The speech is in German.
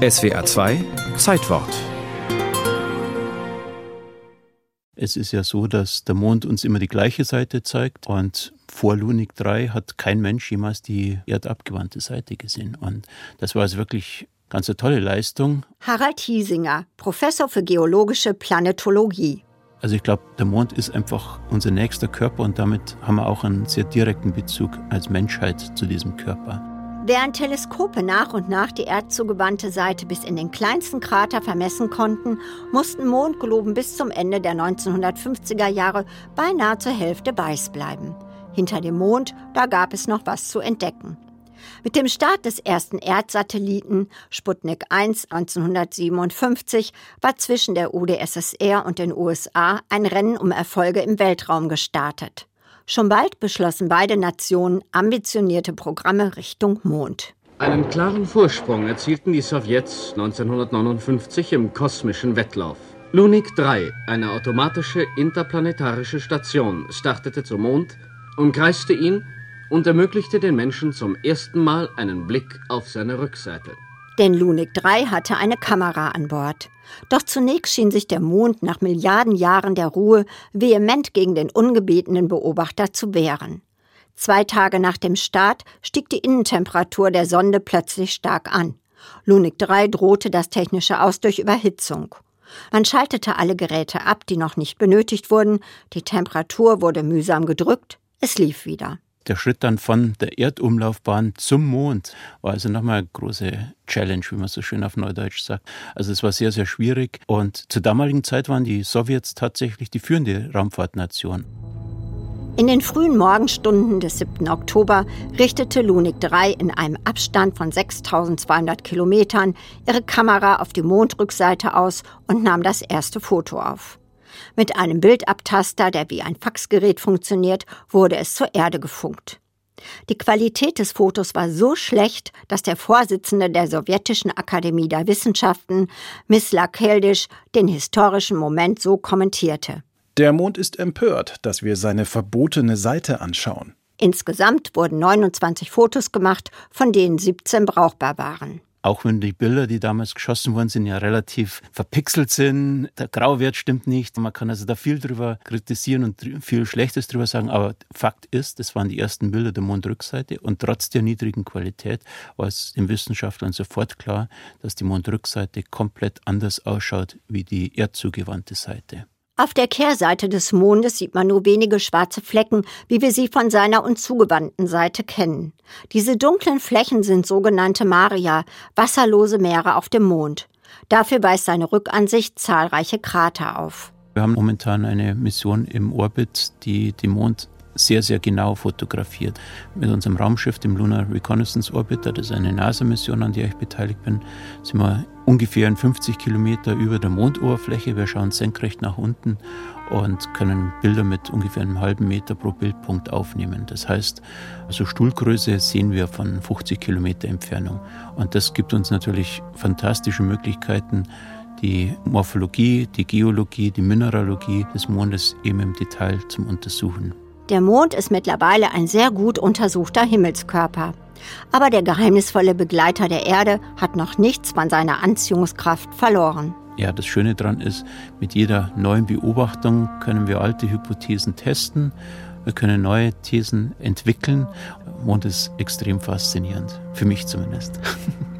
SWR 2 Zeitwort Es ist ja so, dass der Mond uns immer die gleiche Seite zeigt und vor Lunik 3 hat kein Mensch jemals die erdabgewandte Seite gesehen. Und das war also wirklich ganz eine tolle Leistung. Harald Hiesinger, Professor für geologische Planetologie. Also ich glaube, der Mond ist einfach unser nächster Körper und damit haben wir auch einen sehr direkten Bezug als Menschheit zu diesem Körper. Während Teleskope nach und nach die erdzugewandte Seite bis in den kleinsten Krater vermessen konnten, mussten Mondgloben bis zum Ende der 1950er Jahre beinahe zur Hälfte weiß bleiben. Hinter dem Mond, da gab es noch was zu entdecken. Mit dem Start des ersten Erdsatelliten Sputnik 1 1957 war zwischen der UdSSR und den USA ein Rennen um Erfolge im Weltraum gestartet. Schon bald beschlossen beide Nationen ambitionierte Programme Richtung Mond. Einen klaren Vorsprung erzielten die Sowjets 1959 im kosmischen Wettlauf. Lunik 3, eine automatische interplanetarische Station, startete zum Mond, umkreiste ihn und ermöglichte den Menschen zum ersten Mal einen Blick auf seine Rückseite. Denn Lunik 3 hatte eine Kamera an Bord. Doch zunächst schien sich der Mond nach Milliarden Jahren der Ruhe vehement gegen den ungebetenen Beobachter zu wehren. Zwei Tage nach dem Start stieg die Innentemperatur der Sonde plötzlich stark an. Lunik 3 drohte das technische Aus durch Überhitzung. Man schaltete alle Geräte ab, die noch nicht benötigt wurden, die Temperatur wurde mühsam gedrückt, es lief wieder der Schritt dann von der Erdumlaufbahn zum Mond war also nochmal eine große Challenge, wie man so schön auf Neudeutsch sagt. Also es war sehr, sehr schwierig. Und zur damaligen Zeit waren die Sowjets tatsächlich die führende Raumfahrtnation. In den frühen Morgenstunden des 7. Oktober richtete Lunik 3 in einem Abstand von 6200 Kilometern ihre Kamera auf die Mondrückseite aus und nahm das erste Foto auf. Mit einem Bildabtaster, der wie ein Faxgerät funktioniert, wurde es zur Erde gefunkt. Die Qualität des Fotos war so schlecht, dass der Vorsitzende der Sowjetischen Akademie der Wissenschaften, Misla Keldisch, den historischen Moment so kommentierte. Der Mond ist empört, dass wir seine verbotene Seite anschauen. Insgesamt wurden 29 Fotos gemacht, von denen 17 brauchbar waren. Auch wenn die Bilder, die damals geschossen worden sind, ja relativ verpixelt sind, der Grauwert stimmt nicht. Man kann also da viel drüber kritisieren und viel Schlechtes drüber sagen. Aber Fakt ist, das waren die ersten Bilder der Mondrückseite und trotz der niedrigen Qualität war es den Wissenschaftlern sofort klar, dass die Mondrückseite komplett anders ausschaut wie die erdzugewandte Seite. Auf der Kehrseite des Mondes sieht man nur wenige schwarze Flecken, wie wir sie von seiner und zugewandten Seite kennen. Diese dunklen Flächen sind sogenannte Maria, wasserlose Meere auf dem Mond. Dafür weist seine Rückansicht zahlreiche Krater auf. Wir haben momentan eine Mission im Orbit, die den Mond sehr, sehr genau fotografiert. Mit unserem Raumschiff, dem Lunar Reconnaissance Orbiter, das ist eine NASA-Mission, an der ich beteiligt bin, sind wir ungefähr 50 Kilometer über der Mondoberfläche. Wir schauen senkrecht nach unten und können Bilder mit ungefähr einem halben Meter pro Bildpunkt aufnehmen. Das heißt, also Stuhlgröße sehen wir von 50 Kilometer Entfernung. Und das gibt uns natürlich fantastische Möglichkeiten, die Morphologie, die Geologie, die Mineralogie des Mondes eben im Detail zum Untersuchen. Der Mond ist mittlerweile ein sehr gut untersuchter Himmelskörper. Aber der geheimnisvolle Begleiter der Erde hat noch nichts von seiner Anziehungskraft verloren. Ja, das Schöne daran ist, mit jeder neuen Beobachtung können wir alte Hypothesen testen. Wir können neue Thesen entwickeln. Mond ist extrem faszinierend, für mich zumindest.